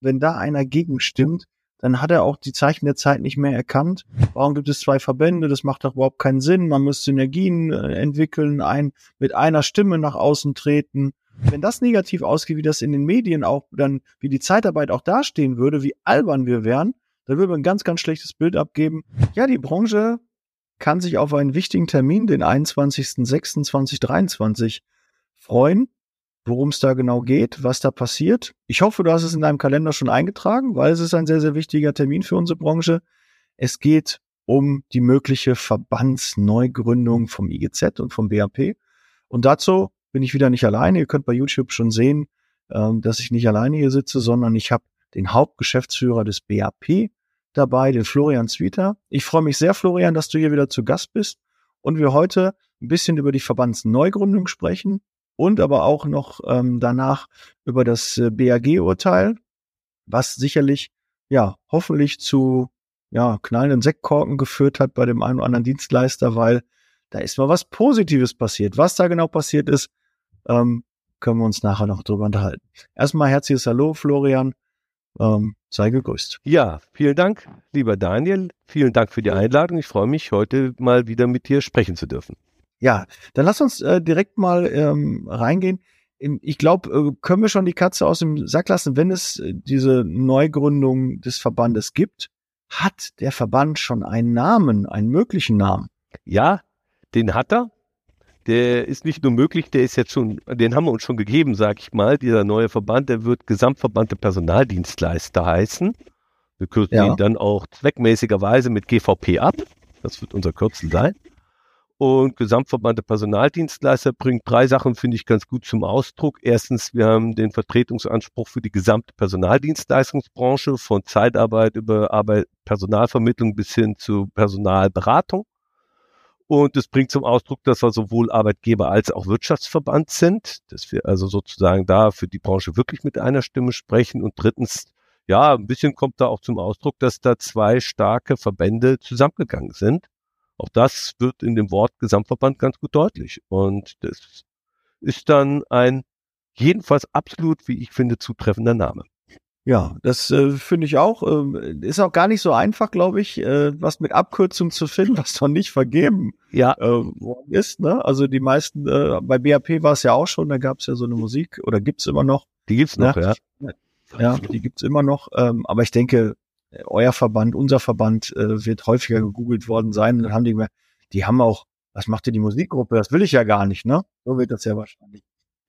wenn da einer gegenstimmt, dann hat er auch die Zeichen der Zeit nicht mehr erkannt. Warum gibt es zwei Verbände? Das macht doch überhaupt keinen Sinn. Man muss Synergien äh, entwickeln, ein, mit einer Stimme nach außen treten. Wenn das negativ ausgeht, wie das in den Medien auch dann, wie die Zeitarbeit auch dastehen würde, wie albern wir wären, dann würde man ein ganz, ganz schlechtes Bild abgeben. Ja, die Branche kann sich auf einen wichtigen Termin, den 21.06.2023, freuen worum es da genau geht, was da passiert. Ich hoffe, du hast es in deinem Kalender schon eingetragen, weil es ist ein sehr, sehr wichtiger Termin für unsere Branche. Es geht um die mögliche Verbandsneugründung vom IGZ und vom BAP. Und dazu bin ich wieder nicht alleine. Ihr könnt bei YouTube schon sehen, ähm, dass ich nicht alleine hier sitze, sondern ich habe den Hauptgeschäftsführer des BAP dabei, den Florian Zwieter. Ich freue mich sehr, Florian, dass du hier wieder zu Gast bist und wir heute ein bisschen über die Verbandsneugründung sprechen und aber auch noch ähm, danach über das äh, BAG-Urteil, was sicherlich, ja, hoffentlich zu ja, knallenden Sektkorken geführt hat bei dem einen oder anderen Dienstleister, weil da ist mal was Positives passiert. Was da genau passiert ist, ähm, können wir uns nachher noch drüber unterhalten. Erstmal herzliches Hallo, Florian. Ähm, sei gegrüßt. Ja, vielen Dank, lieber Daniel. Vielen Dank für die Einladung. Ich freue mich, heute mal wieder mit dir sprechen zu dürfen. Ja, dann lass uns äh, direkt mal ähm, reingehen. Ich glaube, äh, können wir schon die Katze aus dem Sack lassen, wenn es äh, diese Neugründung des Verbandes gibt. Hat der Verband schon einen Namen, einen möglichen Namen? Ja, den hat er. Der ist nicht nur möglich, der ist jetzt schon, den haben wir uns schon gegeben, sag ich mal. Dieser neue Verband, der wird Gesamtverband der Personaldienstleister heißen. Wir kürzen ja. ihn dann auch zweckmäßigerweise mit GVP ab. Das wird unser Kürzel sein. Und Gesamtverband der Personaldienstleister bringt drei Sachen, finde ich, ganz gut zum Ausdruck. Erstens, wir haben den Vertretungsanspruch für die gesamte Personaldienstleistungsbranche von Zeitarbeit über Arbeit, Personalvermittlung bis hin zu Personalberatung. Und es bringt zum Ausdruck, dass wir sowohl Arbeitgeber als auch Wirtschaftsverband sind, dass wir also sozusagen da für die Branche wirklich mit einer Stimme sprechen. Und drittens, ja, ein bisschen kommt da auch zum Ausdruck, dass da zwei starke Verbände zusammengegangen sind auch das wird in dem Wort Gesamtverband ganz gut deutlich. Und das ist dann ein jedenfalls absolut, wie ich finde, zutreffender Name. Ja, das äh, finde ich auch. Äh, ist auch gar nicht so einfach, glaube ich, äh, was mit Abkürzung zu finden, was noch nicht vergeben ja. äh, ist. Ne? Also die meisten, äh, bei BAP war es ja auch schon, da gab es ja so eine Musik oder gibt's immer noch. Die gibt's noch, ne? ja. Ja, die gibt's immer noch. Ähm, aber ich denke, euer Verband, unser Verband äh, wird häufiger gegoogelt worden sein. Und dann haben die gemerkt, die haben auch, was macht denn die Musikgruppe? Das will ich ja gar nicht, ne? So wird das ja wahrscheinlich.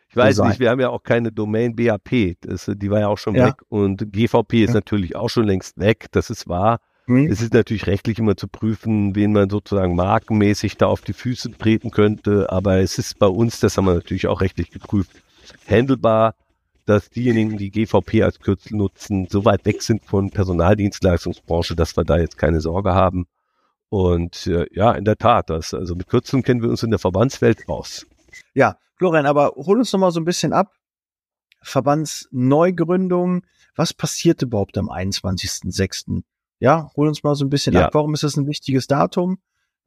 Ich weiß so nicht, wir haben ja auch keine Domain BAP, das, die war ja auch schon ja. weg und GVP ist ja. natürlich auch schon längst weg, das ist wahr. Mhm. Es ist natürlich rechtlich immer zu prüfen, wen man sozusagen markenmäßig da auf die Füße treten könnte, aber es ist bei uns, das haben wir natürlich auch rechtlich geprüft, handelbar dass diejenigen, die GVP als Kürzel nutzen, so weit weg sind von Personaldienstleistungsbranche, dass wir da jetzt keine Sorge haben. Und äh, ja, in der Tat, das, also mit Kürzeln kennen wir uns in der Verbandswelt aus. Ja, Florian, aber hol uns noch mal so ein bisschen ab. Verbandsneugründung, was passiert überhaupt am 21.06.? Ja, hol uns mal so ein bisschen ja. ab. Warum ist das ein wichtiges Datum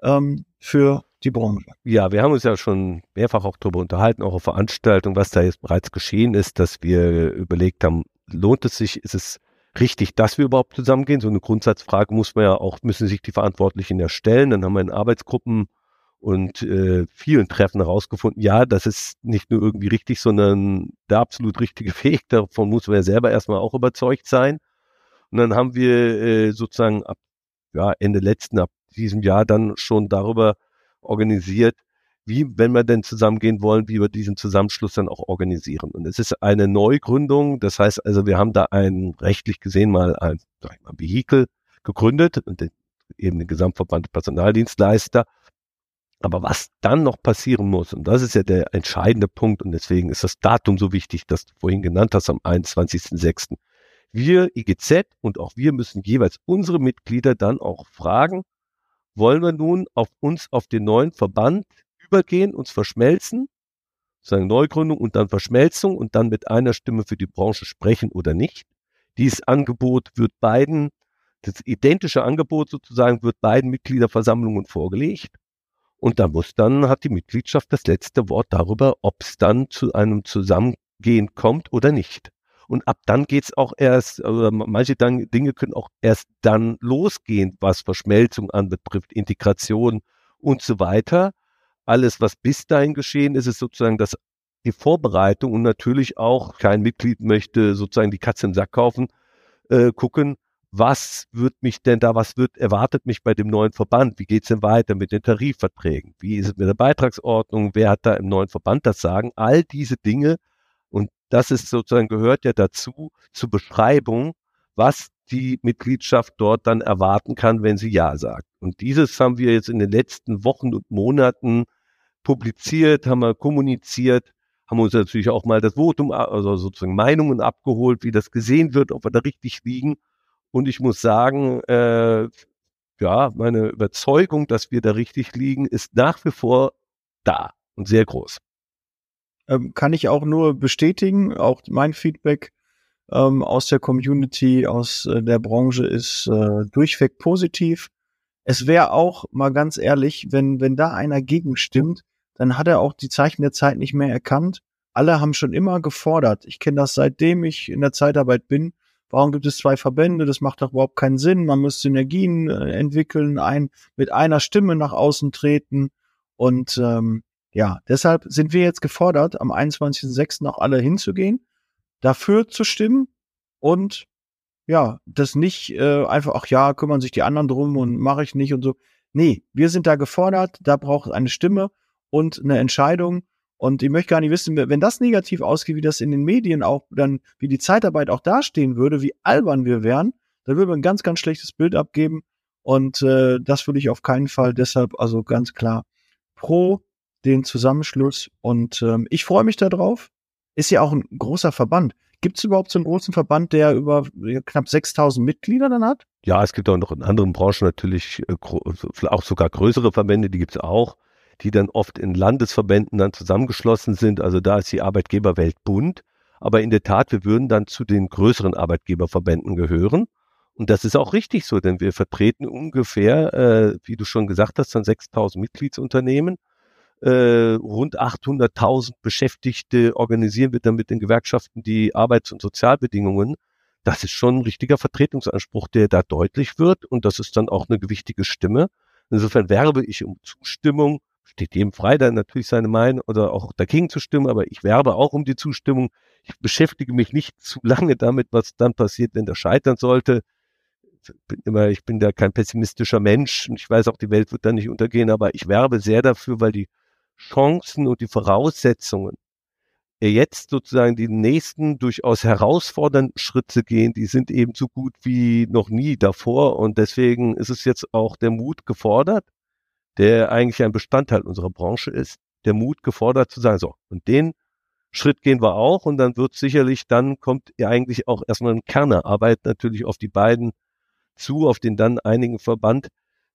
ähm, für die Branche. Ja, wir haben uns ja schon mehrfach auch darüber unterhalten, auch auf Veranstaltungen, was da jetzt bereits geschehen ist, dass wir überlegt haben, lohnt es sich, ist es richtig, dass wir überhaupt zusammengehen? So eine Grundsatzfrage muss man ja auch, müssen sich die Verantwortlichen erstellen. Dann haben wir in Arbeitsgruppen und äh, vielen Treffen herausgefunden, ja, das ist nicht nur irgendwie richtig, sondern der absolut richtige Weg. Davon muss man ja selber erstmal auch überzeugt sein. Und dann haben wir äh, sozusagen ab ja, Ende letzten, ab diesem Jahr dann schon darüber organisiert, wie, wenn wir denn zusammengehen wollen, wie wir diesen Zusammenschluss dann auch organisieren. Und es ist eine Neugründung, das heißt also, wir haben da ein rechtlich gesehen mal ein, sag ich mal, Vehikel gegründet und den, eben den Gesamtverband Personaldienstleister. Aber was dann noch passieren muss, und das ist ja der entscheidende Punkt, und deswegen ist das Datum so wichtig, das du vorhin genannt hast, am 21.06. Wir, IGZ und auch wir müssen jeweils unsere Mitglieder dann auch fragen, wollen wir nun auf uns auf den neuen Verband übergehen, uns verschmelzen, sagen Neugründung und dann Verschmelzung und dann mit einer Stimme für die Branche sprechen oder nicht. Dieses Angebot wird beiden, das identische Angebot sozusagen wird beiden Mitgliederversammlungen vorgelegt. Und da muss dann, hat die Mitgliedschaft das letzte Wort darüber, ob es dann zu einem Zusammengehen kommt oder nicht. Und ab dann geht's auch erst, also manche dann, Dinge können auch erst dann losgehen, was Verschmelzung anbetrifft, Integration und so weiter. Alles, was bis dahin geschehen ist, ist sozusagen das, die Vorbereitung und natürlich auch kein Mitglied möchte sozusagen die Katze im Sack kaufen, äh, gucken, was wird mich denn da, was wird, erwartet mich bei dem neuen Verband? Wie geht's denn weiter mit den Tarifverträgen? Wie ist es mit der Beitragsordnung? Wer hat da im neuen Verband das Sagen? All diese Dinge das ist sozusagen gehört ja dazu, zur Beschreibung, was die Mitgliedschaft dort dann erwarten kann, wenn sie Ja sagt. Und dieses haben wir jetzt in den letzten Wochen und Monaten publiziert, haben wir kommuniziert, haben uns natürlich auch mal das Votum, also sozusagen Meinungen abgeholt, wie das gesehen wird, ob wir da richtig liegen. Und ich muss sagen, äh, ja, meine Überzeugung, dass wir da richtig liegen, ist nach wie vor da und sehr groß. Ähm, kann ich auch nur bestätigen. Auch mein Feedback ähm, aus der Community, aus äh, der Branche ist äh, durchweg positiv. Es wäre auch mal ganz ehrlich, wenn, wenn da einer gegenstimmt, dann hat er auch die Zeichen der Zeit nicht mehr erkannt. Alle haben schon immer gefordert. Ich kenne das seitdem ich in der Zeitarbeit bin. Warum gibt es zwei Verbände? Das macht doch überhaupt keinen Sinn. Man muss Synergien äh, entwickeln, ein, mit einer Stimme nach außen treten. Und ähm, ja, deshalb sind wir jetzt gefordert, am 21.06. auch alle hinzugehen, dafür zu stimmen und ja, das nicht äh, einfach, ach ja, kümmern sich die anderen drum und mache ich nicht und so. Nee, wir sind da gefordert, da braucht es eine Stimme und eine Entscheidung. Und ich möchte gar nicht wissen, wenn das negativ ausgeht, wie das in den Medien auch dann, wie die Zeitarbeit auch dastehen würde, wie albern wir wären, dann würden wir ein ganz, ganz schlechtes Bild abgeben. Und äh, das würde ich auf keinen Fall deshalb, also ganz klar pro den Zusammenschluss. Und ähm, ich freue mich darauf. Ist ja auch ein großer Verband. Gibt es überhaupt so einen großen Verband, der über knapp 6000 Mitglieder dann hat? Ja, es gibt auch noch in anderen Branchen natürlich äh, auch sogar größere Verbände, die gibt es auch, die dann oft in Landesverbänden dann zusammengeschlossen sind. Also da ist die Arbeitgeberwelt bunt. Aber in der Tat, wir würden dann zu den größeren Arbeitgeberverbänden gehören. Und das ist auch richtig so, denn wir vertreten ungefähr, äh, wie du schon gesagt hast, dann 6000 Mitgliedsunternehmen äh, rund 800.000 Beschäftigte organisieren wir dann mit den Gewerkschaften die Arbeits- und Sozialbedingungen. Das ist schon ein richtiger Vertretungsanspruch, der da deutlich wird und das ist dann auch eine gewichtige Stimme. Insofern werbe ich um Zustimmung. Steht jedem frei, da natürlich seine Meinung oder auch dagegen zu stimmen, aber ich werbe auch um die Zustimmung. Ich beschäftige mich nicht zu lange damit, was dann passiert, wenn das scheitern sollte bin immer, ich bin da kein pessimistischer Mensch und ich weiß auch, die Welt wird da nicht untergehen, aber ich werbe sehr dafür, weil die Chancen und die Voraussetzungen, jetzt sozusagen die nächsten durchaus herausfordernden Schritte gehen, die sind eben so gut wie noch nie davor. Und deswegen ist es jetzt auch der Mut gefordert, der eigentlich ein Bestandteil unserer Branche ist, der Mut gefordert zu sagen, so, und den Schritt gehen wir auch und dann wird sicherlich, dann kommt ja eigentlich auch erstmal eine Kernearbeit natürlich auf die beiden zu, auf den dann einigen Verband,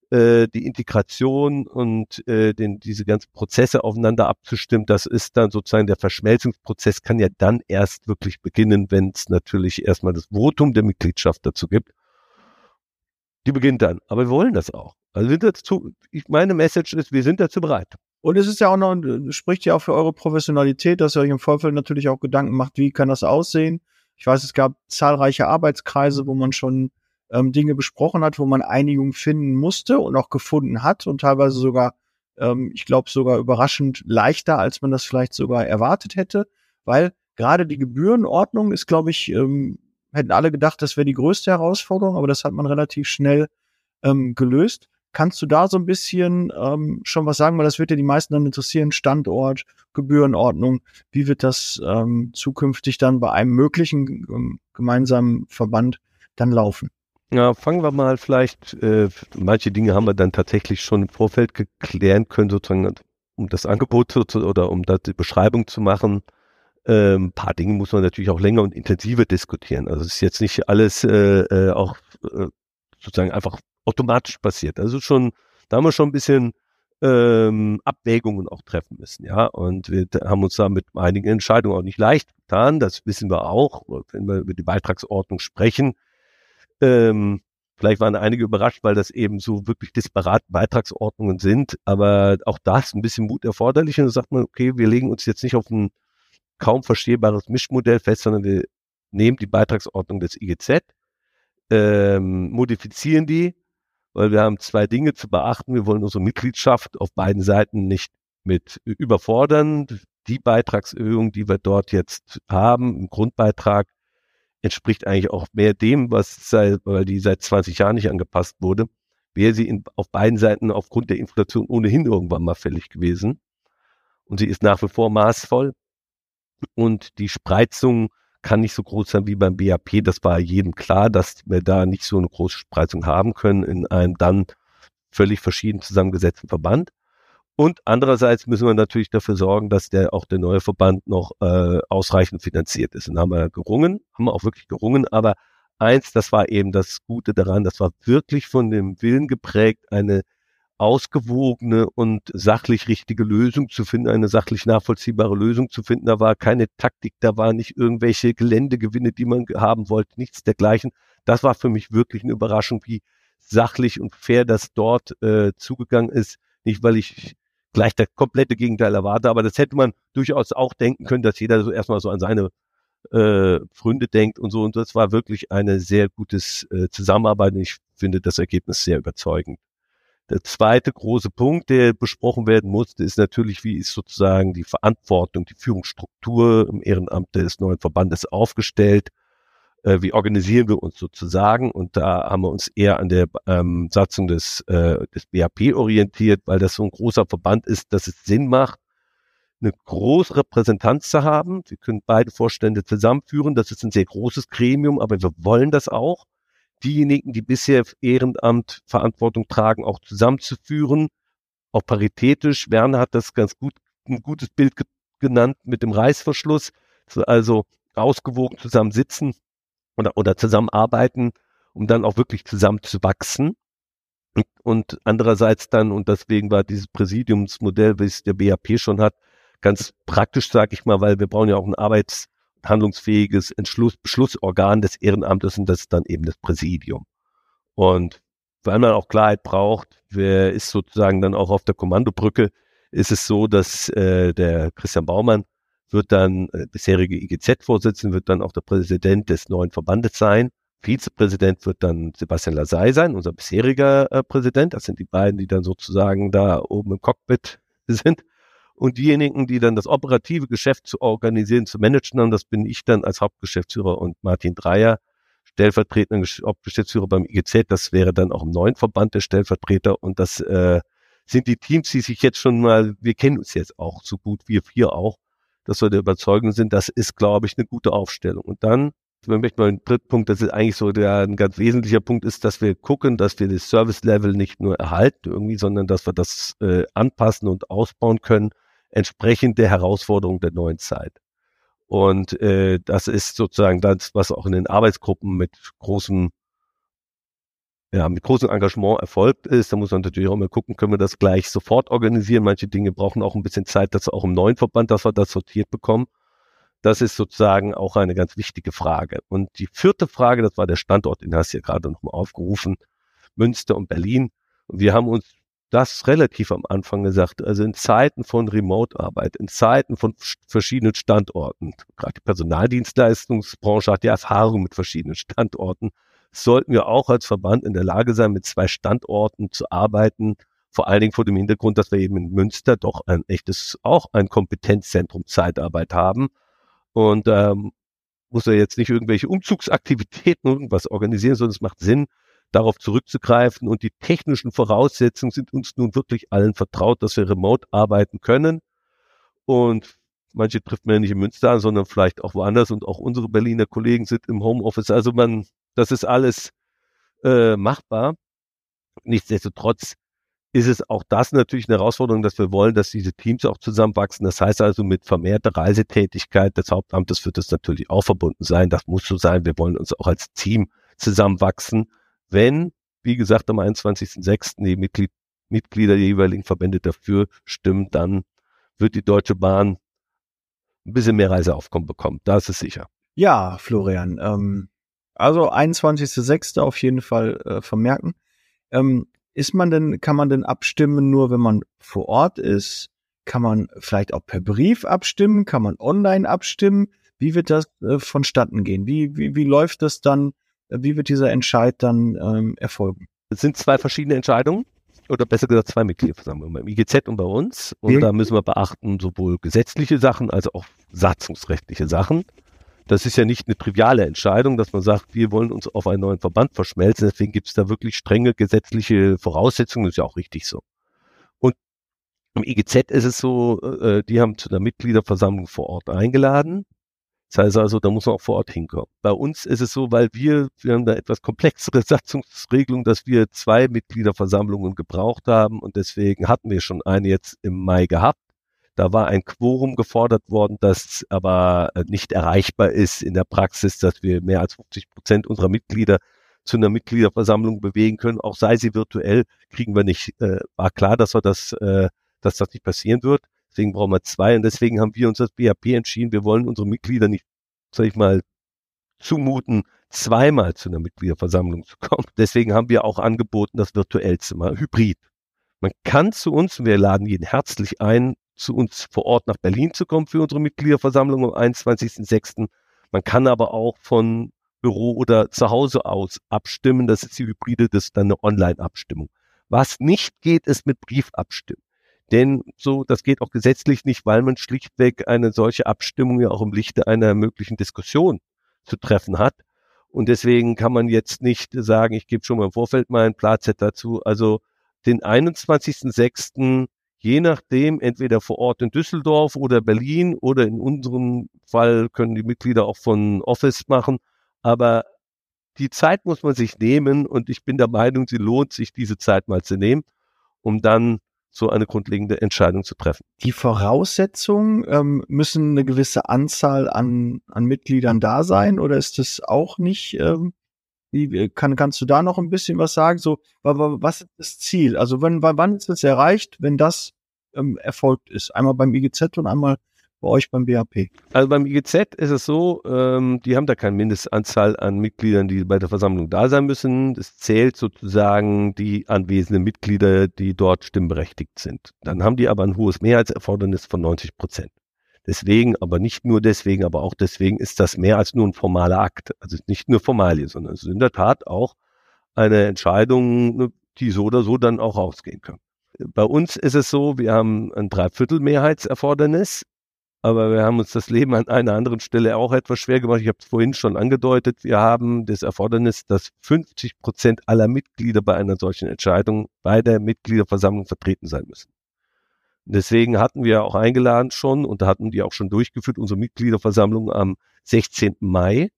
äh, die Integration und äh, den, diese ganzen Prozesse aufeinander abzustimmen, das ist dann sozusagen der Verschmelzungsprozess kann ja dann erst wirklich beginnen, wenn es natürlich erstmal das Votum der Mitgliedschaft dazu gibt. Die beginnt dann. Aber wir wollen das auch. Also sind dazu, ich, meine Message ist, wir sind dazu bereit. Und es ist ja auch noch, spricht ja auch für eure Professionalität, dass ihr euch im Vorfeld natürlich auch Gedanken macht, wie kann das aussehen. Ich weiß, es gab zahlreiche Arbeitskreise, wo man schon ähm, Dinge besprochen hat, wo man Einigung finden musste und auch gefunden hat und teilweise sogar, ähm, ich glaube, sogar überraschend leichter, als man das vielleicht sogar erwartet hätte, weil gerade die Gebührenordnung ist, glaube ich, ähm, hätten alle gedacht, das wäre die größte Herausforderung, aber das hat man relativ schnell ähm, gelöst. Kannst du da so ein bisschen ähm, schon was sagen, weil das wird ja die meisten dann interessieren, Standort, Gebührenordnung, wie wird das ähm, zukünftig dann bei einem möglichen ähm, gemeinsamen Verband dann laufen? Ja, fangen wir mal vielleicht, äh, manche Dinge haben wir dann tatsächlich schon im Vorfeld geklären können, sozusagen, um das Angebot zu, oder um da die Beschreibung zu machen. Ähm, ein paar Dinge muss man natürlich auch länger und intensiver diskutieren. Also es ist jetzt nicht alles äh, äh, auch äh, sozusagen einfach automatisch passiert. Also schon, da haben wir schon ein bisschen ähm, Abwägungen auch treffen müssen, ja. Und wir haben uns da mit einigen Entscheidungen auch nicht leicht getan. Das wissen wir auch, wenn wir über die Beitragsordnung sprechen ähm, vielleicht waren einige überrascht, weil das eben so wirklich disparate Beitragsordnungen sind, aber auch da ist ein bisschen Mut erforderlich und da sagt man, okay, wir legen uns jetzt nicht auf ein kaum verstehbares Mischmodell fest, sondern wir nehmen die Beitragsordnung des IGZ, ähm, modifizieren die, weil wir haben zwei Dinge zu beachten. Wir wollen unsere Mitgliedschaft auf beiden Seiten nicht mit überfordern. Die Beitragserhöhung, die wir dort jetzt haben, im Grundbeitrag, entspricht eigentlich auch mehr dem, was seit, weil die seit 20 Jahren nicht angepasst wurde, wäre sie in, auf beiden Seiten aufgrund der Inflation ohnehin irgendwann mal fällig gewesen. Und sie ist nach wie vor maßvoll. Und die Spreizung kann nicht so groß sein wie beim BAP. Das war jedem klar, dass wir da nicht so eine große Spreizung haben können in einem dann völlig verschieden zusammengesetzten Verband. Und andererseits müssen wir natürlich dafür sorgen, dass der auch der neue Verband noch äh, ausreichend finanziert ist. Und haben wir gerungen, haben wir auch wirklich gerungen, aber eins, das war eben das Gute daran, das war wirklich von dem Willen geprägt, eine ausgewogene und sachlich richtige Lösung zu finden, eine sachlich nachvollziehbare Lösung zu finden. Da war keine Taktik, da war nicht irgendwelche Geländegewinne, die man haben wollte, nichts dergleichen. Das war für mich wirklich eine Überraschung, wie sachlich und fair das dort äh, zugegangen ist. Nicht, weil ich gleich das komplette Gegenteil erwarte, aber das hätte man durchaus auch denken können, dass jeder so erstmal so an seine äh, Freunde denkt und so. Und das war wirklich eine sehr gutes äh, Zusammenarbeit. Und ich finde das Ergebnis sehr überzeugend. Der zweite große Punkt, der besprochen werden musste, ist natürlich, wie ist sozusagen die Verantwortung, die Führungsstruktur im Ehrenamt des neuen Verbandes aufgestellt äh, wie organisieren wir uns sozusagen? Und da haben wir uns eher an der ähm, Satzung des, äh, des BAP orientiert, weil das so ein großer Verband ist, dass es Sinn macht, eine große Repräsentanz zu haben. Wir können beide Vorstände zusammenführen. Das ist ein sehr großes Gremium, aber wir wollen das auch. Diejenigen, die bisher Ehrenamt Verantwortung tragen, auch zusammenzuführen, auch paritätisch. Werner hat das ganz gut, ein gutes Bild ge genannt mit dem Reißverschluss. Also ausgewogen zusammen sitzen oder, oder zusammenarbeiten, um dann auch wirklich zusammen zu wachsen. Und, und andererseits dann, und deswegen war dieses Präsidiumsmodell, wie es der BAP schon hat, ganz praktisch, sage ich mal, weil wir brauchen ja auch ein arbeitshandlungsfähiges Entschluss, Beschlussorgan des Ehrenamtes und das ist dann eben das Präsidium. Und weil man auch Klarheit braucht, wer ist sozusagen dann auch auf der Kommandobrücke, ist es so, dass äh, der Christian Baumann wird dann äh, bisherige IGZ-Vorsitzende, wird dann auch der Präsident des neuen Verbandes sein. Vizepräsident wird dann Sebastian Lasey sein, unser bisheriger äh, Präsident. Das sind die beiden, die dann sozusagen da oben im Cockpit sind. Und diejenigen, die dann das operative Geschäft zu organisieren, zu managen haben, das bin ich dann als Hauptgeschäftsführer und Martin Dreier, stellvertretender Hauptgeschäftsführer beim IGZ. Das wäre dann auch im neuen Verband der Stellvertreter. Und das äh, sind die Teams, die sich jetzt schon mal, wir kennen uns jetzt auch so gut, wir vier auch, dass wir der Überzeugung sind, das ist, glaube ich, eine gute Aufstellung. Und dann, ich möchte mal einen dritten Punkt, das ist eigentlich so der ein ganz wesentlicher Punkt ist, dass wir gucken, dass wir das Service-Level nicht nur erhalten irgendwie, sondern dass wir das äh, anpassen und ausbauen können, entsprechend der Herausforderung der neuen Zeit. Und äh, das ist sozusagen das, was auch in den Arbeitsgruppen mit großem ja, mit großem Engagement erfolgt ist. Da muss man natürlich auch mal gucken, können wir das gleich sofort organisieren. Manche Dinge brauchen auch ein bisschen Zeit, dass wir auch im neuen Verband, dass wir das sortiert bekommen. Das ist sozusagen auch eine ganz wichtige Frage. Und die vierte Frage, das war der Standort, den hast du ja gerade nochmal aufgerufen, Münster und Berlin. Und wir haben uns das relativ am Anfang gesagt, also in Zeiten von Remote-Arbeit, in Zeiten von verschiedenen Standorten, gerade die Personaldienstleistungsbranche hat ja Erfahrung mit verschiedenen Standorten, sollten wir auch als Verband in der Lage sein, mit zwei Standorten zu arbeiten. Vor allen Dingen vor dem Hintergrund, dass wir eben in Münster doch ein echtes, auch ein Kompetenzzentrum Zeitarbeit haben. Und ähm, muss er jetzt nicht irgendwelche Umzugsaktivitäten irgendwas organisieren, sondern es macht Sinn, darauf zurückzugreifen. Und die technischen Voraussetzungen sind uns nun wirklich allen vertraut, dass wir remote arbeiten können. Und manche trifft man ja nicht in Münster an, sondern vielleicht auch woanders. Und auch unsere Berliner Kollegen sind im Homeoffice. Also man das ist alles äh, machbar. Nichtsdestotrotz ist es auch das natürlich eine Herausforderung, dass wir wollen, dass diese Teams auch zusammenwachsen. Das heißt also, mit vermehrter Reisetätigkeit des Hauptamtes wird das natürlich auch verbunden sein. Das muss so sein. Wir wollen uns auch als Team zusammenwachsen. Wenn, wie gesagt, am 21.06. die Mitglied, Mitglieder der jeweiligen Verbände dafür stimmen, dann wird die Deutsche Bahn ein bisschen mehr Reiseaufkommen bekommen. Da ist es sicher. Ja, Florian, ähm, also 21.06. auf jeden Fall äh, vermerken. Ähm, ist man denn, kann man denn abstimmen nur, wenn man vor Ort ist? Kann man vielleicht auch per Brief abstimmen? Kann man online abstimmen? Wie wird das äh, vonstatten gehen? Wie, wie, wie läuft das dann? Wie wird dieser Entscheid dann ähm, erfolgen? Es sind zwei verschiedene Entscheidungen oder besser gesagt zwei Mitgliederversammlungen beim IGZ und bei uns. Und ja. da müssen wir beachten, sowohl gesetzliche Sachen als auch satzungsrechtliche Sachen. Das ist ja nicht eine triviale Entscheidung, dass man sagt, wir wollen uns auf einen neuen Verband verschmelzen. Deswegen gibt es da wirklich strenge gesetzliche Voraussetzungen. Das ist ja auch richtig so. Und im IGZ ist es so, äh, die haben zu einer Mitgliederversammlung vor Ort eingeladen. Das heißt also, da muss man auch vor Ort hinkommen. Bei uns ist es so, weil wir, wir haben da etwas komplexere Satzungsregelung, dass wir zwei Mitgliederversammlungen gebraucht haben und deswegen hatten wir schon eine jetzt im Mai gehabt. Da war ein Quorum gefordert worden, das aber äh, nicht erreichbar ist in der Praxis, dass wir mehr als 50 Prozent unserer Mitglieder zu einer Mitgliederversammlung bewegen können, auch sei sie virtuell, kriegen wir nicht. Äh, war klar, dass wir das, äh, dass das nicht passieren wird. Deswegen brauchen wir zwei und deswegen haben wir uns als BHP entschieden, wir wollen unsere Mitglieder nicht, sag ich mal, zumuten, zweimal zu einer Mitgliederversammlung zu kommen. Deswegen haben wir auch angeboten, das virtuell zu hybrid. Man kann zu uns, wir laden jeden herzlich ein, zu uns vor Ort nach Berlin zu kommen für unsere Mitgliederversammlung am 21.06. Man kann aber auch von Büro oder zu Hause aus abstimmen. Das ist die Hybride, das ist dann eine Online-Abstimmung. Was nicht geht, ist mit Briefabstimmen. Denn so, das geht auch gesetzlich nicht, weil man schlichtweg eine solche Abstimmung ja auch im Lichte einer möglichen Diskussion zu treffen hat. Und deswegen kann man jetzt nicht sagen, ich gebe schon mal im Vorfeld mal ein Platz dazu. Also den 21.06. je nachdem, entweder vor Ort in Düsseldorf oder Berlin oder in unserem Fall können die Mitglieder auch von Office machen. Aber die Zeit muss man sich nehmen und ich bin der Meinung, sie lohnt sich, diese Zeit mal zu nehmen, um dann so eine grundlegende Entscheidung zu treffen. Die Voraussetzungen ähm, müssen eine gewisse Anzahl an, an Mitgliedern da sein oder ist das auch nicht? Ähm, wie, kann, kannst du da noch ein bisschen was sagen? So, was ist das Ziel? Also wann, wann ist es erreicht, wenn das ähm, erfolgt ist? Einmal beim IGZ und einmal bei euch beim BAP? Also beim IGZ ist es so, ähm, die haben da keine Mindestanzahl an Mitgliedern, die bei der Versammlung da sein müssen. Es zählt sozusagen die anwesenden Mitglieder, die dort stimmberechtigt sind. Dann haben die aber ein hohes Mehrheitserfordernis von 90 Prozent. Deswegen, aber nicht nur deswegen, aber auch deswegen ist das mehr als nur ein formaler Akt. Also nicht nur Formalie, sondern es ist in der Tat auch eine Entscheidung, ne, die so oder so dann auch ausgehen kann. Bei uns ist es so, wir haben ein Dreiviertel-Mehrheitserfordernis aber wir haben uns das Leben an einer anderen Stelle auch etwas schwer gemacht. Ich habe es vorhin schon angedeutet. Wir haben das Erfordernis, dass 50 Prozent aller Mitglieder bei einer solchen Entscheidung bei der Mitgliederversammlung vertreten sein müssen. deswegen hatten wir auch eingeladen schon und hatten die auch schon durchgeführt, unsere Mitgliederversammlung am 16. Mai,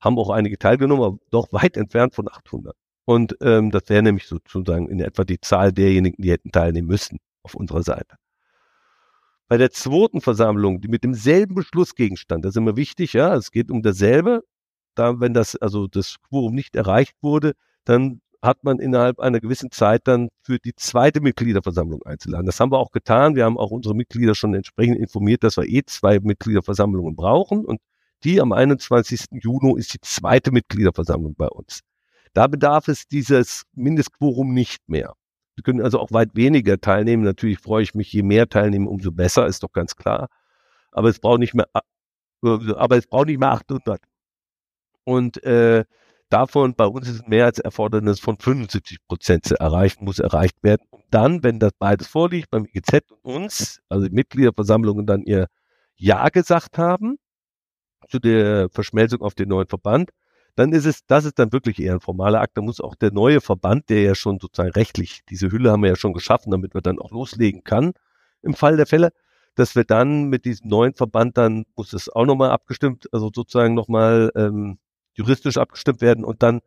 haben auch einige teilgenommen, aber doch weit entfernt von 800. Und ähm, das wäre nämlich sozusagen in etwa die Zahl derjenigen, die hätten teilnehmen müssen auf unserer Seite. Bei der zweiten Versammlung, die mit demselben Beschlussgegenstand, das ist immer wichtig, ja, es geht um dasselbe. Da, wenn das, also das Quorum nicht erreicht wurde, dann hat man innerhalb einer gewissen Zeit dann für die zweite Mitgliederversammlung einzuladen. Das haben wir auch getan. Wir haben auch unsere Mitglieder schon entsprechend informiert, dass wir eh zwei Mitgliederversammlungen brauchen. Und die am 21. Juni ist die zweite Mitgliederversammlung bei uns. Da bedarf es dieses Mindestquorum nicht mehr. Können also auch weit weniger teilnehmen. Natürlich freue ich mich, je mehr teilnehmen, umso besser, ist doch ganz klar. Aber es braucht nicht mehr, äh, aber es braucht nicht mehr 800. Und äh, davon bei uns ist mehr als Erfordernis von 75 Prozent zu erreichen, muss erreicht werden. Und dann, wenn das beides vorliegt, beim IGZ und uns, also die Mitgliederversammlungen dann ihr Ja gesagt haben zu der Verschmelzung auf den neuen Verband, dann ist es, das ist dann wirklich eher ein formaler Akt. Da muss auch der neue Verband, der ja schon sozusagen rechtlich, diese Hülle haben wir ja schon geschaffen, damit wir dann auch loslegen kann, im Fall der Fälle, dass wir dann mit diesem neuen Verband, dann muss es auch nochmal abgestimmt, also sozusagen nochmal ähm, juristisch abgestimmt werden und dann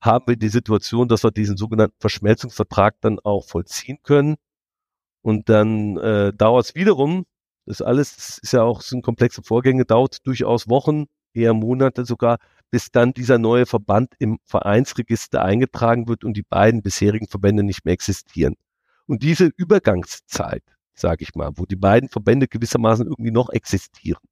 haben wir die Situation, dass wir diesen sogenannten Verschmelzungsvertrag dann auch vollziehen können. Und dann äh, dauert es wiederum, das alles ist ja auch, sind komplexe Vorgänge, dauert durchaus Wochen, eher Monate sogar, bis dann dieser neue Verband im Vereinsregister eingetragen wird und die beiden bisherigen Verbände nicht mehr existieren. Und diese Übergangszeit, sage ich mal, wo die beiden Verbände gewissermaßen irgendwie noch existieren,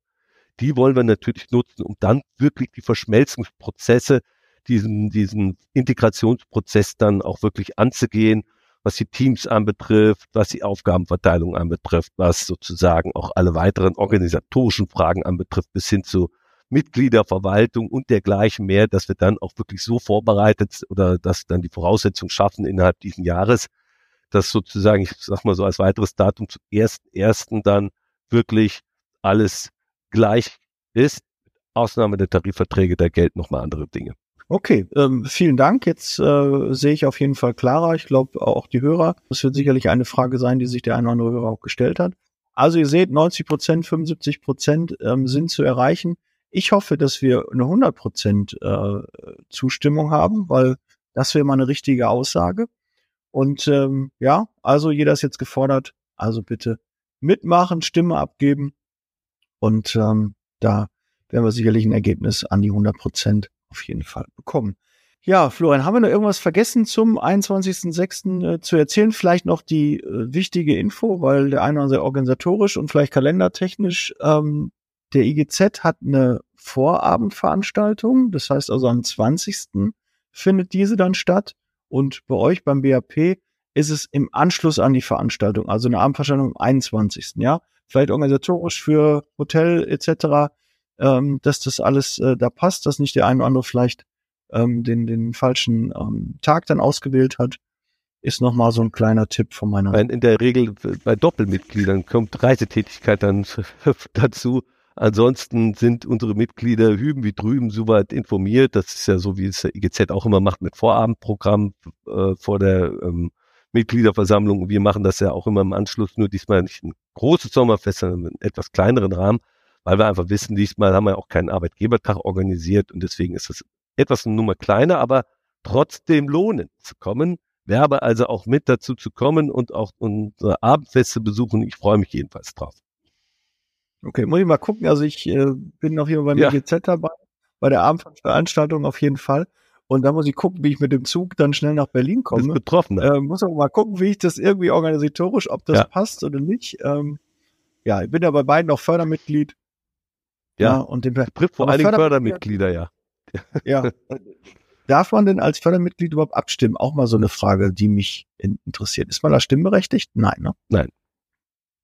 die wollen wir natürlich nutzen, um dann wirklich die Verschmelzungsprozesse, diesen, diesen Integrationsprozess dann auch wirklich anzugehen, was die Teams anbetrifft, was die Aufgabenverteilung anbetrifft, was sozusagen auch alle weiteren organisatorischen Fragen anbetrifft, bis hin zu Mitgliederverwaltung und dergleichen mehr, dass wir dann auch wirklich so vorbereitet oder dass dann die Voraussetzungen schaffen innerhalb dieses Jahres, dass sozusagen, ich sag mal so als weiteres Datum zum ersten ersten dann wirklich alles gleich ist. Ausnahme der Tarifverträge, da gelten nochmal andere Dinge. Okay, ähm, vielen Dank. Jetzt äh, sehe ich auf jeden Fall klarer. Ich glaube auch die Hörer. Das wird sicherlich eine Frage sein, die sich der eine oder andere Hörer auch gestellt hat. Also ihr seht, 90 Prozent, 75 Prozent ähm, sind zu erreichen. Ich hoffe, dass wir eine 100 Prozent äh, Zustimmung haben, weil das wäre mal eine richtige Aussage. Und ähm, ja, also jeder ist jetzt gefordert. Also bitte mitmachen, Stimme abgeben. Und ähm, da werden wir sicherlich ein Ergebnis an die 100 Prozent auf jeden Fall bekommen. Ja, Florian, haben wir noch irgendwas vergessen zum 21.06. Äh, zu erzählen? Vielleicht noch die äh, wichtige Info, weil der eine oder andere organisatorisch und vielleicht kalendertechnisch, ähm, der IGZ hat eine Vorabendveranstaltung, das heißt also am 20. findet diese dann statt und bei euch beim BAP ist es im Anschluss an die Veranstaltung, also eine Abendveranstaltung am 21. Ja, vielleicht organisatorisch für Hotel etc ähm, dass das alles äh, da passt, dass nicht der eine oder andere vielleicht ähm, den, den falschen ähm, Tag dann ausgewählt hat, ist nochmal so ein kleiner Tipp von meiner Seite. In der Regel bei Doppelmitgliedern kommt Reisetätigkeit dann dazu. Ansonsten sind unsere Mitglieder hüben wie drüben soweit informiert. Das ist ja so, wie es der IGZ auch immer macht mit Vorabendprogramm äh, vor der ähm, Mitgliederversammlung. Wir machen das ja auch immer im Anschluss, nur diesmal nicht ein großes Sommerfest, sondern einen etwas kleineren Rahmen weil wir einfach wissen, diesmal haben wir auch keinen Arbeitgebertag organisiert und deswegen ist es etwas eine Nummer kleiner, aber trotzdem lohnen zu kommen. Werbe also auch mit dazu zu kommen und auch unsere Abendfeste besuchen. Ich freue mich jedenfalls drauf. Okay, muss ich mal gucken. Also ich äh, bin noch hier beim ja. GZ dabei, bei der Abendveranstaltung auf jeden Fall. Und da muss ich gucken, wie ich mit dem Zug dann schnell nach Berlin komme. Bist betroffen. Äh, muss auch mal gucken, wie ich das irgendwie organisatorisch, ob das ja. passt oder nicht. Ähm, ja, ich bin ja bei beiden auch Fördermitglied. Ja, ja und den vor allen Dingen Fördermitglieder, ja. Ja. Darf man denn als Fördermitglied überhaupt abstimmen? Auch mal so eine Frage, die mich interessiert. Ist man da stimmberechtigt? Nein, ne? Nein.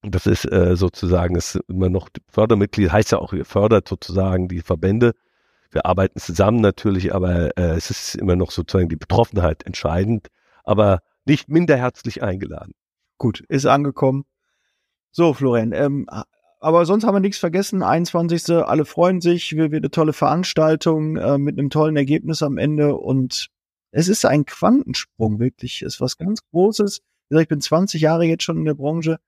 Das ist äh, sozusagen, ist immer noch Fördermitglied, heißt ja auch, ihr fördert sozusagen die Verbände. Wir arbeiten zusammen natürlich, aber äh, es ist immer noch sozusagen die Betroffenheit entscheidend, aber nicht minder herzlich eingeladen. Gut, ist angekommen. So, Florian, ähm, aber sonst haben wir nichts vergessen. 21. Alle freuen sich. Wir wird eine tolle Veranstaltung äh, mit einem tollen Ergebnis am Ende. Und es ist ein Quantensprung, wirklich. Es ist was ganz Großes. Wie gesagt, ich bin 20 Jahre jetzt schon in der Branche.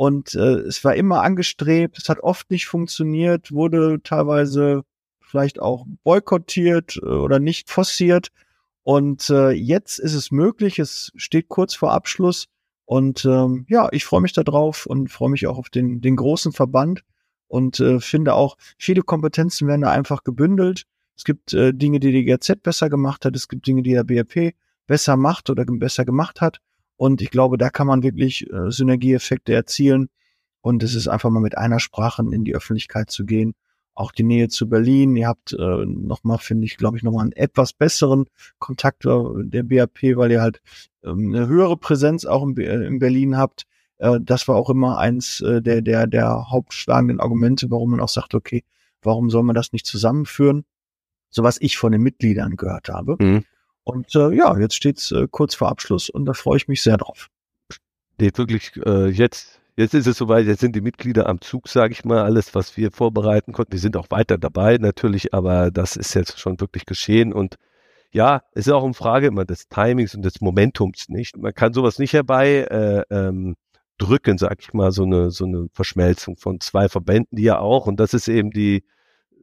Und äh, es war immer angestrebt. Es hat oft nicht funktioniert, wurde teilweise vielleicht auch boykottiert äh, oder nicht forciert. Und äh, jetzt ist es möglich. Es steht kurz vor Abschluss. Und ähm, ja, ich freue mich darauf und freue mich auch auf den, den großen Verband und äh, finde auch, viele Kompetenzen werden da einfach gebündelt. Es gibt äh, Dinge, die die GZ besser gemacht hat, es gibt Dinge, die der BRP besser macht oder besser gemacht hat. Und ich glaube, da kann man wirklich äh, Synergieeffekte erzielen. Und es ist einfach mal mit einer Sprache in die Öffentlichkeit zu gehen. Auch die Nähe zu Berlin. Ihr habt äh, nochmal, finde ich, glaube ich, nochmal einen etwas besseren Kontakt äh, der BRP, weil ihr halt ähm, eine höhere Präsenz auch in, in Berlin habt. Äh, das war auch immer eins äh, der, der, der hauptschlagenden Argumente, warum man auch sagt, okay, warum soll man das nicht zusammenführen? So was ich von den Mitgliedern gehört habe. Mhm. Und äh, ja, jetzt steht's äh, kurz vor Abschluss und da freue ich mich sehr drauf. Steht wirklich äh, jetzt, jetzt ist es soweit, jetzt sind die Mitglieder am Zug, sage ich mal, alles, was wir vorbereiten konnten. Wir sind auch weiter dabei natürlich, aber das ist jetzt schon wirklich geschehen und ja, es ist auch eine Frage immer des Timings und des Momentums nicht. Man kann sowas nicht herbei äh, ähm, drücken, sag ich mal, so eine, so eine Verschmelzung von zwei Verbänden, die ja auch, und das ist eben die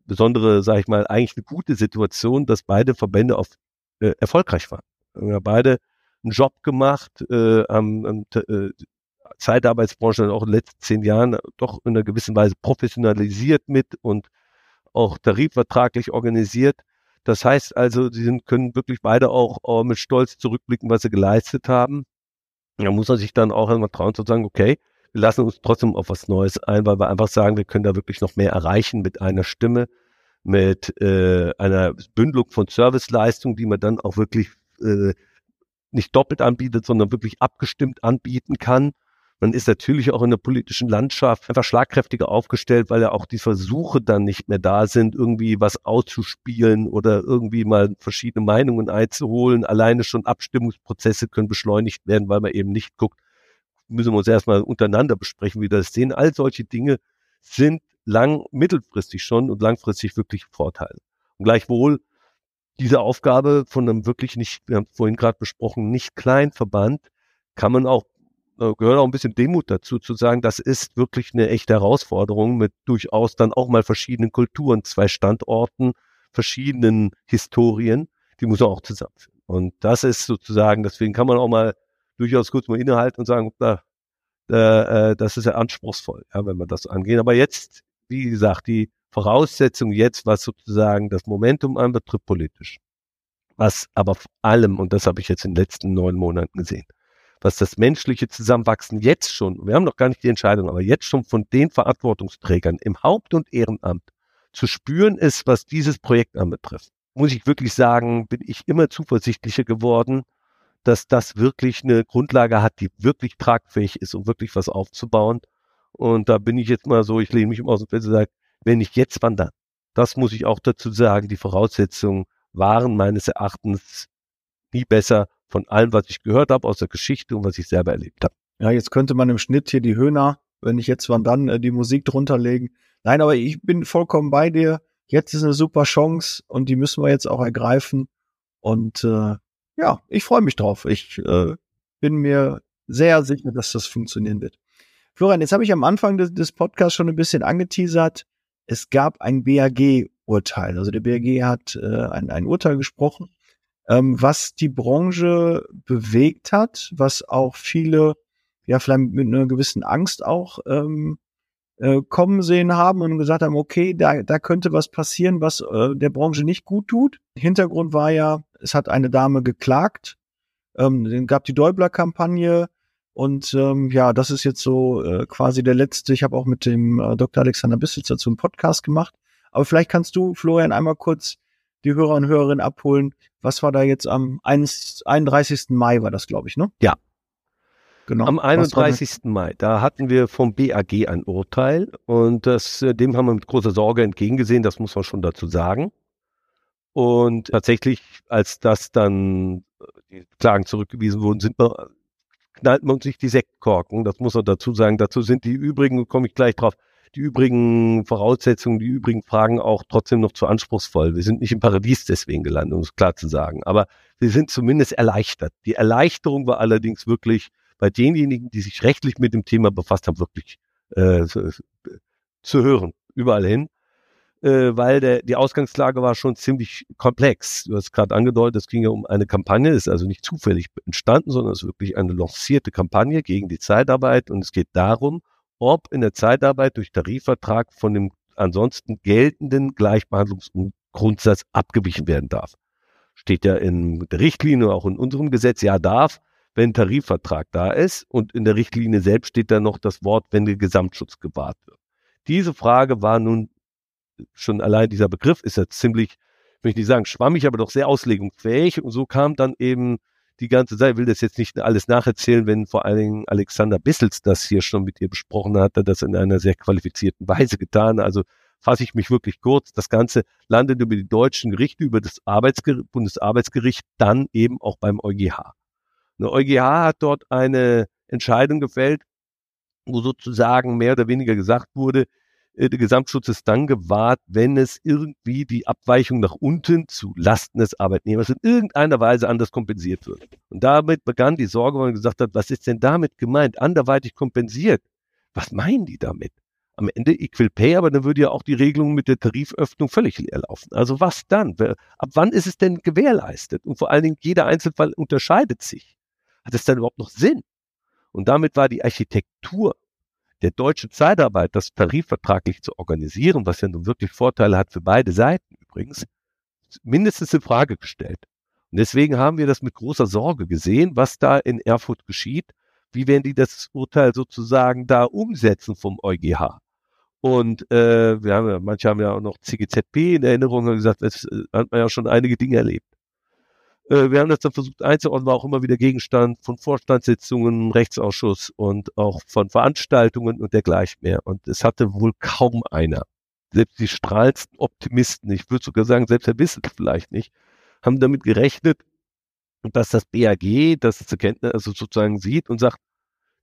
besondere, sag ich mal, eigentlich eine gute Situation, dass beide Verbände auf, äh, erfolgreich waren. Wir haben beide einen Job gemacht, äh, haben, haben äh, Zeitarbeitsbranche auch in den letzten zehn Jahren doch in einer gewissen Weise professionalisiert mit und auch tarifvertraglich organisiert. Das heißt also, sie sind, können wirklich beide auch, auch mit Stolz zurückblicken, was sie geleistet haben. Da muss man sich dann auch einmal trauen zu sagen, okay, wir lassen uns trotzdem auf was Neues ein, weil wir einfach sagen, wir können da wirklich noch mehr erreichen mit einer Stimme, mit äh, einer Bündelung von Serviceleistungen, die man dann auch wirklich äh, nicht doppelt anbietet, sondern wirklich abgestimmt anbieten kann, Man ist natürlich auch in der politischen Landschaft einfach schlagkräftiger aufgestellt, weil ja auch die Versuche dann nicht mehr da sind, irgendwie was auszuspielen oder irgendwie mal verschiedene Meinungen einzuholen. Alleine schon Abstimmungsprozesse können beschleunigt werden, weil man eben nicht guckt, müssen wir uns erstmal untereinander besprechen, wie das sehen. All solche Dinge sind lang, mittelfristig schon und langfristig wirklich Vorteile. Und gleichwohl diese Aufgabe von einem wirklich nicht, wir haben vorhin gerade besprochen, nicht kleinen Verband, kann man auch äh, gehört auch ein bisschen Demut dazu, zu sagen, das ist wirklich eine echte Herausforderung mit durchaus dann auch mal verschiedenen Kulturen, zwei Standorten, verschiedenen Historien, die muss man auch zusammenführen. Und das ist sozusagen, deswegen kann man auch mal durchaus kurz mal innehalten und sagen, da, äh, das ist ja anspruchsvoll, ja, wenn man das angeht. Aber jetzt, wie gesagt, die Voraussetzung jetzt, was sozusagen das Momentum anbetrifft, politisch. Was aber vor allem, und das habe ich jetzt in den letzten neun Monaten gesehen, was das menschliche Zusammenwachsen jetzt schon, wir haben noch gar nicht die Entscheidung, aber jetzt schon von den Verantwortungsträgern im Haupt- und Ehrenamt zu spüren ist, was dieses Projekt anbetrifft, muss ich wirklich sagen, bin ich immer zuversichtlicher geworden, dass das wirklich eine Grundlage hat, die wirklich tragfähig ist, um wirklich was aufzubauen. Und da bin ich jetzt mal so, ich lehne mich immer aus dem Fenster und sage, wenn nicht jetzt, wann dann? Das muss ich auch dazu sagen. Die Voraussetzungen waren meines Erachtens nie besser von allem, was ich gehört habe aus der Geschichte und was ich selber erlebt habe. Ja, jetzt könnte man im Schnitt hier die Höhner, wenn ich jetzt wann dann äh, die Musik drunter legen. Nein, aber ich bin vollkommen bei dir. Jetzt ist eine super Chance und die müssen wir jetzt auch ergreifen. Und äh, ja, ich freue mich drauf. Ich äh, bin mir sehr sicher, dass das funktionieren wird. Florian, jetzt habe ich am Anfang des, des Podcasts schon ein bisschen angeteasert. Es gab ein BAG-Urteil. Also der BAG hat äh, ein, ein Urteil gesprochen ähm, was die Branche bewegt hat, was auch viele ja vielleicht mit einer gewissen Angst auch ähm, äh, kommen sehen haben und gesagt haben, okay, da, da könnte was passieren, was äh, der Branche nicht gut tut. Hintergrund war ja, es hat eine Dame geklagt, ähm, dann gab die Däubler-Kampagne und ähm, ja, das ist jetzt so äh, quasi der letzte. Ich habe auch mit dem äh, Dr. Alexander Bissitz dazu einen Podcast gemacht. Aber vielleicht kannst du, Florian, einmal kurz die Hörer und Hörerinnen abholen. Was war da jetzt am 31. Mai war das, glaube ich, ne? Ja. Genau. Am 31. Mai, da hatten wir vom BAG ein Urteil und das, äh, dem haben wir mit großer Sorge entgegengesehen, das muss man schon dazu sagen. Und tatsächlich, als das dann äh, die Klagen zurückgewiesen wurden, sind wir, knallten wir uns nicht die Sektkorken, das muss man dazu sagen. Dazu sind die übrigen, komme ich gleich drauf, die übrigen Voraussetzungen, die übrigen Fragen auch trotzdem noch zu anspruchsvoll. Wir sind nicht im Paradies deswegen gelandet, um es klar zu sagen. Aber wir sind zumindest erleichtert. Die Erleichterung war allerdings wirklich bei denjenigen, die sich rechtlich mit dem Thema befasst haben, wirklich äh, zu hören, überall hin. Äh, weil der, die Ausgangslage war schon ziemlich komplex. Du hast gerade angedeutet, es ging ja um eine Kampagne, ist also nicht zufällig entstanden, sondern es ist wirklich eine lancierte Kampagne gegen die Zeitarbeit und es geht darum, ob in der Zeitarbeit durch Tarifvertrag von dem ansonsten geltenden Gleichbehandlungsgrundsatz abgewichen werden darf. Steht ja in der Richtlinie, auch in unserem Gesetz, ja darf, wenn Tarifvertrag da ist und in der Richtlinie selbst steht da noch das Wort, wenn der Gesamtschutz gewahrt wird. Diese Frage war nun schon allein dieser Begriff ist ja ziemlich, will ich nicht sagen schwammig, aber doch sehr auslegungsfähig und so kam dann eben die ganze Zeit, will das jetzt nicht alles nacherzählen, wenn vor allen Dingen Alexander Bissels das hier schon mit ihr besprochen hat, hat das in einer sehr qualifizierten Weise getan. Also fasse ich mich wirklich kurz. Das Ganze landet über die deutschen Gerichte, über das Arbeitsger Bundesarbeitsgericht, dann eben auch beim EuGH. Der EuGH hat dort eine Entscheidung gefällt, wo sozusagen mehr oder weniger gesagt wurde, äh, der Gesamtschutz ist dann gewahrt, wenn es irgendwie die Abweichung nach unten zu Lasten des Arbeitnehmers in irgendeiner Weise anders kompensiert wird. Und damit begann die Sorge, weil man gesagt hat, was ist denn damit gemeint? Anderweitig kompensiert. Was meinen die damit? Am Ende Equal Pay, aber dann würde ja auch die Regelung mit der Tariföffnung völlig leer laufen. Also was dann? Ab wann ist es denn gewährleistet? Und vor allen Dingen, jeder Einzelfall unterscheidet sich. Hat es dann überhaupt noch Sinn? Und damit war die Architektur der deutsche Zeitarbeit, das tarifvertraglich zu organisieren, was ja nun wirklich Vorteile hat für beide Seiten übrigens, mindestens in Frage gestellt. Und deswegen haben wir das mit großer Sorge gesehen, was da in Erfurt geschieht. Wie werden die das Urteil sozusagen da umsetzen vom EuGH? Und äh, wir haben ja, manche haben ja auch noch CGZP in Erinnerung gesagt, das äh, hat man ja schon einige Dinge erlebt. Äh, wir haben das dann versucht einzuordnen, war auch immer wieder Gegenstand von Vorstandssitzungen, Rechtsausschuss und auch von Veranstaltungen und dergleichen mehr. Und es hatte wohl kaum einer. Selbst die strahlendsten Optimisten, ich würde sogar sagen, selbst Herr Wissel vielleicht nicht, haben damit gerechnet, dass das BAG das zur Kenntnis, also sozusagen sieht und sagt,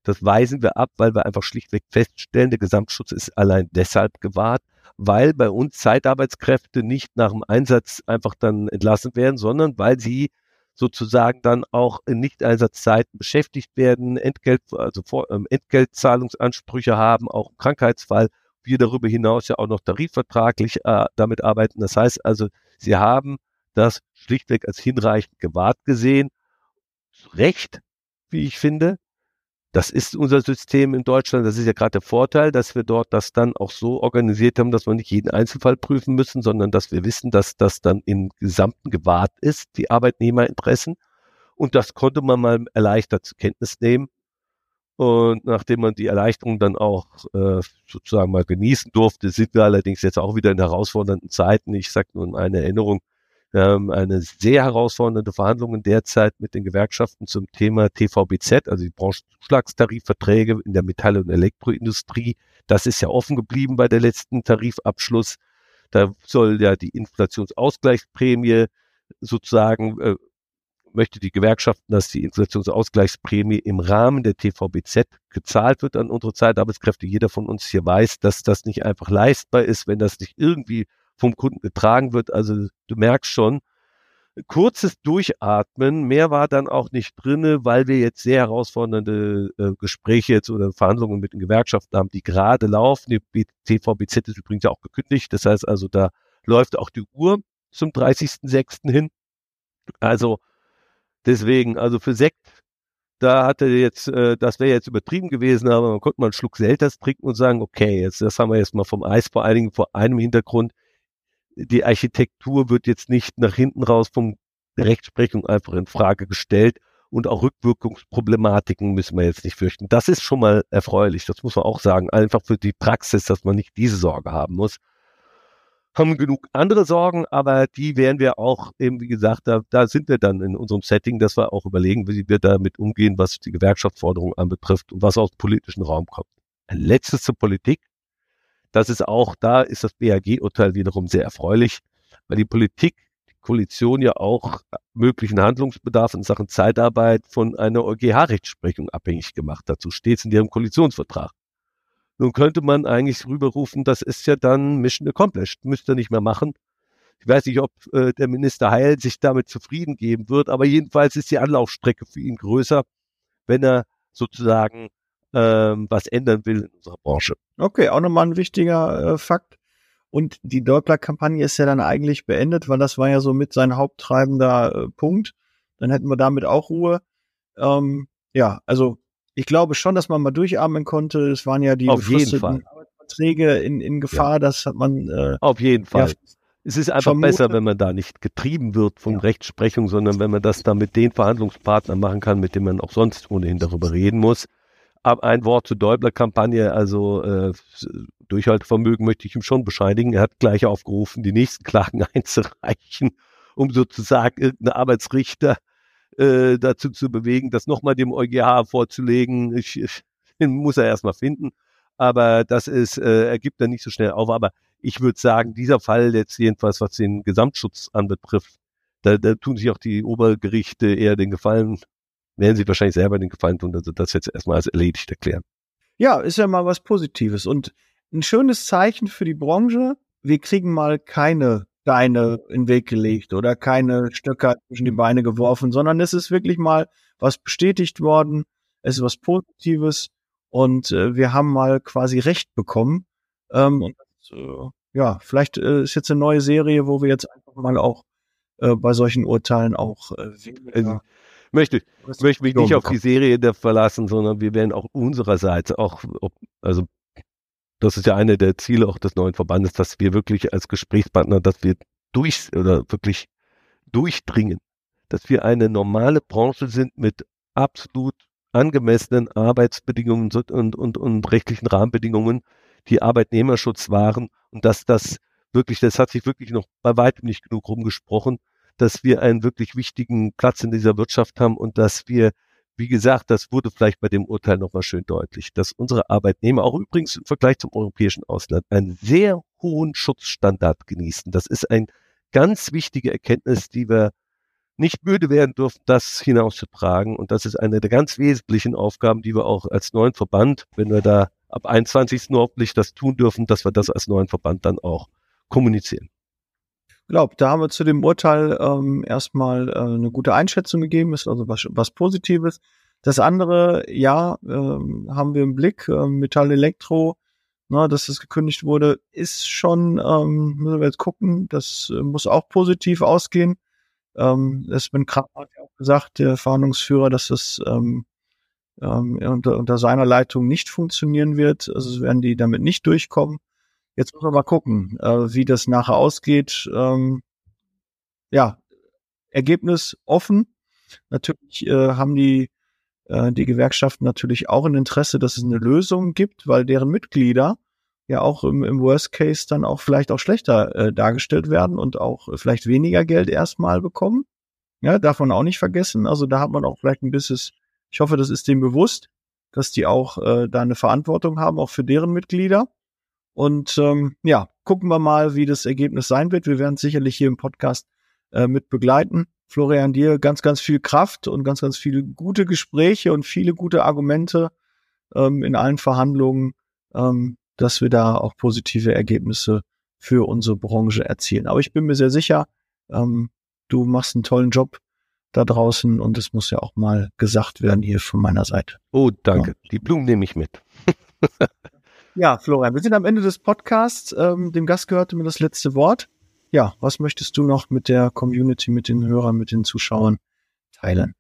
das weisen wir ab, weil wir einfach schlichtweg feststellen, der Gesamtschutz ist allein deshalb gewahrt, weil bei uns Zeitarbeitskräfte nicht nach dem Einsatz einfach dann entlassen werden, sondern weil sie sozusagen dann auch in Nicht-Einsatzzeiten beschäftigt werden, Entgelt, also vor, ähm, Entgeltzahlungsansprüche haben, auch im Krankheitsfall. Wir darüber hinaus ja auch noch tarifvertraglich äh, damit arbeiten. Das heißt also, sie haben das schlichtweg als hinreichend gewahrt gesehen. Recht, wie ich finde. Das ist unser System in Deutschland. Das ist ja gerade der Vorteil, dass wir dort das dann auch so organisiert haben, dass wir nicht jeden Einzelfall prüfen müssen, sondern dass wir wissen, dass das dann im Gesamten gewahrt ist, die Arbeitnehmerinteressen. Und das konnte man mal erleichtert zur Kenntnis nehmen. Und nachdem man die Erleichterung dann auch äh, sozusagen mal genießen durfte, sind wir allerdings jetzt auch wieder in herausfordernden Zeiten. Ich sage nur eine Erinnerung, haben eine sehr herausfordernde Verhandlungen derzeit mit den Gewerkschaften zum Thema TVBZ, also die Branchenzuschlagstarifverträge in der Metall- und Elektroindustrie. Das ist ja offen geblieben bei der letzten Tarifabschluss. Da soll ja die Inflationsausgleichsprämie sozusagen äh, möchte die Gewerkschaften, dass die Inflationsausgleichsprämie im Rahmen der TVBZ gezahlt wird an unsere Zeitarbeitskräfte. Jeder von uns hier weiß, dass das nicht einfach leistbar ist, wenn das nicht irgendwie vom Kunden getragen wird. Also du merkst schon, kurzes Durchatmen, mehr war dann auch nicht drinne, weil wir jetzt sehr herausfordernde äh, Gespräche jetzt oder Verhandlungen mit den Gewerkschaften haben, die gerade laufen. Die TVBZ ist übrigens ja auch gekündigt. Das heißt also, da läuft auch die Uhr zum 30.06. hin. Also deswegen, also für Sekt, da hatte jetzt, äh, das wäre jetzt übertrieben gewesen, aber man konnte mal einen Schluck Selters trinken und sagen, okay, jetzt das haben wir jetzt mal vom Eis, vor allen Dingen vor einem Hintergrund die Architektur wird jetzt nicht nach hinten raus vom Rechtsprechung einfach in Frage gestellt und auch Rückwirkungsproblematiken müssen wir jetzt nicht fürchten. Das ist schon mal erfreulich, das muss man auch sagen, einfach für die Praxis, dass man nicht diese Sorge haben muss. Haben genug andere Sorgen, aber die werden wir auch eben, wie gesagt, da, da sind wir dann in unserem Setting, dass wir auch überlegen, wie wir damit umgehen, was die Gewerkschaftsforderung anbetrifft und was aus dem politischen Raum kommt. Ein letztes zur Politik. Das ist auch, da ist das BAG-Urteil wiederum sehr erfreulich, weil die Politik, die Koalition ja auch möglichen Handlungsbedarf in Sachen Zeitarbeit von einer EuGH-Rechtsprechung abhängig gemacht. Dazu steht es in ihrem Koalitionsvertrag. Nun könnte man eigentlich rüberrufen, das ist ja dann Mission accomplished, müsste er nicht mehr machen. Ich weiß nicht, ob äh, der Minister Heil sich damit zufrieden geben wird, aber jedenfalls ist die Anlaufstrecke für ihn größer, wenn er sozusagen ähm, was ändern will in unserer Branche. Okay, auch nochmal ein wichtiger äh, Fakt. Und die Doppler-Kampagne ist ja dann eigentlich beendet, weil das war ja so mit sein haupttreibender äh, Punkt. Dann hätten wir damit auch Ruhe. Ähm, ja, also ich glaube schon, dass man mal durchatmen konnte. Es waren ja die Auf Fall. Arbeitsverträge in, in Gefahr, ja. das hat man. Äh, Auf jeden Fall. Ja, es ist einfach vermute. besser, wenn man da nicht getrieben wird von ja. Rechtsprechung, sondern wenn man das dann mit den Verhandlungspartnern machen kann, mit denen man auch sonst ohnehin darüber reden muss ein Wort zur Däubler-Kampagne, also äh, Durchhaltevermögen möchte ich ihm schon bescheinigen. Er hat gleich aufgerufen, die nächsten Klagen einzureichen, um sozusagen irgendeinen Arbeitsrichter äh, dazu zu bewegen, das nochmal dem EuGH vorzulegen. Ich, ich, den muss er erstmal finden. Aber das ist, äh, er gibt dann nicht so schnell auf. Aber ich würde sagen, dieser Fall jetzt jedenfalls, was den Gesamtschutz anbetrifft, da, da tun sich auch die Obergerichte eher den Gefallen, werden sie wahrscheinlich selber den Gefallen tun, also das jetzt erstmal als erledigt erklären. Ja, ist ja mal was Positives und ein schönes Zeichen für die Branche. Wir kriegen mal keine Steine in den Weg gelegt oder keine Stöcker zwischen die Beine geworfen, sondern es ist wirklich mal was bestätigt worden. Es ist was Positives und äh, wir haben mal quasi Recht bekommen. Ähm, und äh, ja, vielleicht äh, ist jetzt eine neue Serie, wo wir jetzt einfach mal auch äh, bei solchen Urteilen auch äh, weniger möchte, möchte mich nicht auf die Serie da verlassen, sondern wir werden auch unsererseits auch, also das ist ja eine der Ziele auch des neuen Verbandes, dass wir wirklich als Gesprächspartner, dass wir durch oder wirklich durchdringen, dass wir eine normale Branche sind mit absolut angemessenen Arbeitsbedingungen und, und, und, rechtlichen Rahmenbedingungen, die Arbeitnehmerschutz waren und dass das wirklich, das hat sich wirklich noch bei weitem nicht genug rumgesprochen, dass wir einen wirklich wichtigen Platz in dieser Wirtschaft haben und dass wir, wie gesagt, das wurde vielleicht bei dem Urteil nochmal schön deutlich, dass unsere Arbeitnehmer auch übrigens im Vergleich zum europäischen Ausland einen sehr hohen Schutzstandard genießen. Das ist eine ganz wichtige Erkenntnis, die wir nicht müde werden dürfen, das hinauszutragen. Und das ist eine der ganz wesentlichen Aufgaben, die wir auch als neuen Verband, wenn wir da ab 21. hoffentlich das tun dürfen, dass wir das als neuen Verband dann auch kommunizieren. Glaube, da haben wir zu dem Urteil ähm, erstmal äh, eine gute Einschätzung gegeben, ist also was, was Positives. Das andere, ja, ähm, haben wir im Blick, äh, Metall Elektro, na, dass das gekündigt wurde, ist schon, ähm, müssen wir jetzt gucken, das äh, muss auch positiv ausgehen. Ähm, Espen Kramer hat ja auch gesagt, der Verhandlungsführer, dass das ähm, ähm, unter, unter seiner Leitung nicht funktionieren wird. Also werden die damit nicht durchkommen. Jetzt muss man mal gucken, äh, wie das nachher ausgeht. Ähm, ja, Ergebnis offen. Natürlich äh, haben die, äh, die Gewerkschaften natürlich auch ein Interesse, dass es eine Lösung gibt, weil deren Mitglieder ja auch im, im Worst Case dann auch vielleicht auch schlechter äh, dargestellt werden und auch vielleicht weniger Geld erstmal bekommen. Ja, man auch nicht vergessen. Also da hat man auch vielleicht ein bisschen, ich hoffe, das ist dem bewusst, dass die auch äh, da eine Verantwortung haben, auch für deren Mitglieder. Und ähm, ja, gucken wir mal, wie das Ergebnis sein wird. Wir werden sicherlich hier im Podcast äh, mit begleiten. Florian, dir ganz, ganz viel Kraft und ganz, ganz viele gute Gespräche und viele gute Argumente ähm, in allen Verhandlungen. Ähm, dass wir da auch positive Ergebnisse für unsere Branche erzielen. Aber ich bin mir sehr sicher, ähm, du machst einen tollen Job da draußen und es muss ja auch mal gesagt werden hier von meiner Seite. Oh, danke. Ja. Die Blumen nehme ich mit. ja, Florian, wir sind am Ende des Podcasts. Ähm, dem Gast gehörte mir das letzte Wort. Ja, was möchtest du noch mit der Community, mit den Hörern, mit den Zuschauern teilen?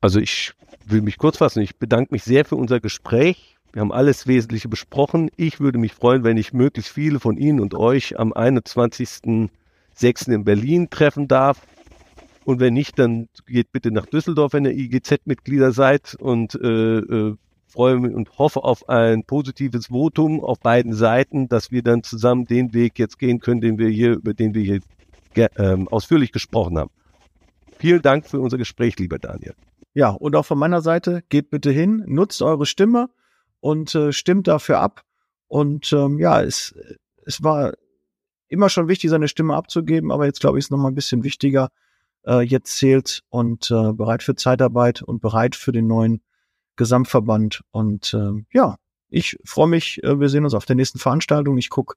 Also ich will mich kurz fassen. Ich bedanke mich sehr für unser Gespräch. Wir haben alles Wesentliche besprochen. Ich würde mich freuen, wenn ich möglichst viele von Ihnen und euch am 21.06. in Berlin treffen darf. Und wenn nicht, dann geht bitte nach Düsseldorf, wenn ihr IGZ-Mitglieder seid und äh, äh, freue mich und hoffe auf ein positives Votum auf beiden Seiten, dass wir dann zusammen den Weg jetzt gehen können, den wir hier, über den wir hier ähm, ausführlich gesprochen haben. Vielen Dank für unser Gespräch, lieber Daniel. Ja, und auch von meiner Seite, geht bitte hin, nutzt eure Stimme und äh, stimmt dafür ab. Und ähm, ja, es, es war immer schon wichtig, seine Stimme abzugeben, aber jetzt glaube ich, ist noch mal ein bisschen wichtiger. Äh, jetzt zählt und äh, bereit für Zeitarbeit und bereit für den neuen Gesamtverband. Und äh, ja, ich freue mich. Äh, wir sehen uns auf der nächsten Veranstaltung. Ich gucke,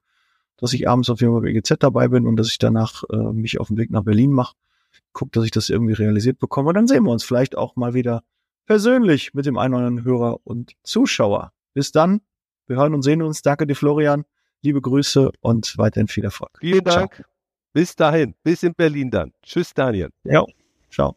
dass ich abends auf jeden Fall bei EGZ dabei bin und dass ich danach äh, mich auf den Weg nach Berlin mache. Guck, dass ich das irgendwie realisiert bekomme. Und dann sehen wir uns vielleicht auch mal wieder persönlich mit dem einen oder anderen Hörer und Zuschauer. Bis dann. Wir hören und sehen uns. Danke dir, Florian. Liebe Grüße und weiterhin viel Erfolg. Vielen Dank. Ciao. Bis dahin. Bis in Berlin dann. Tschüss, Daniel. Ja. Ciao.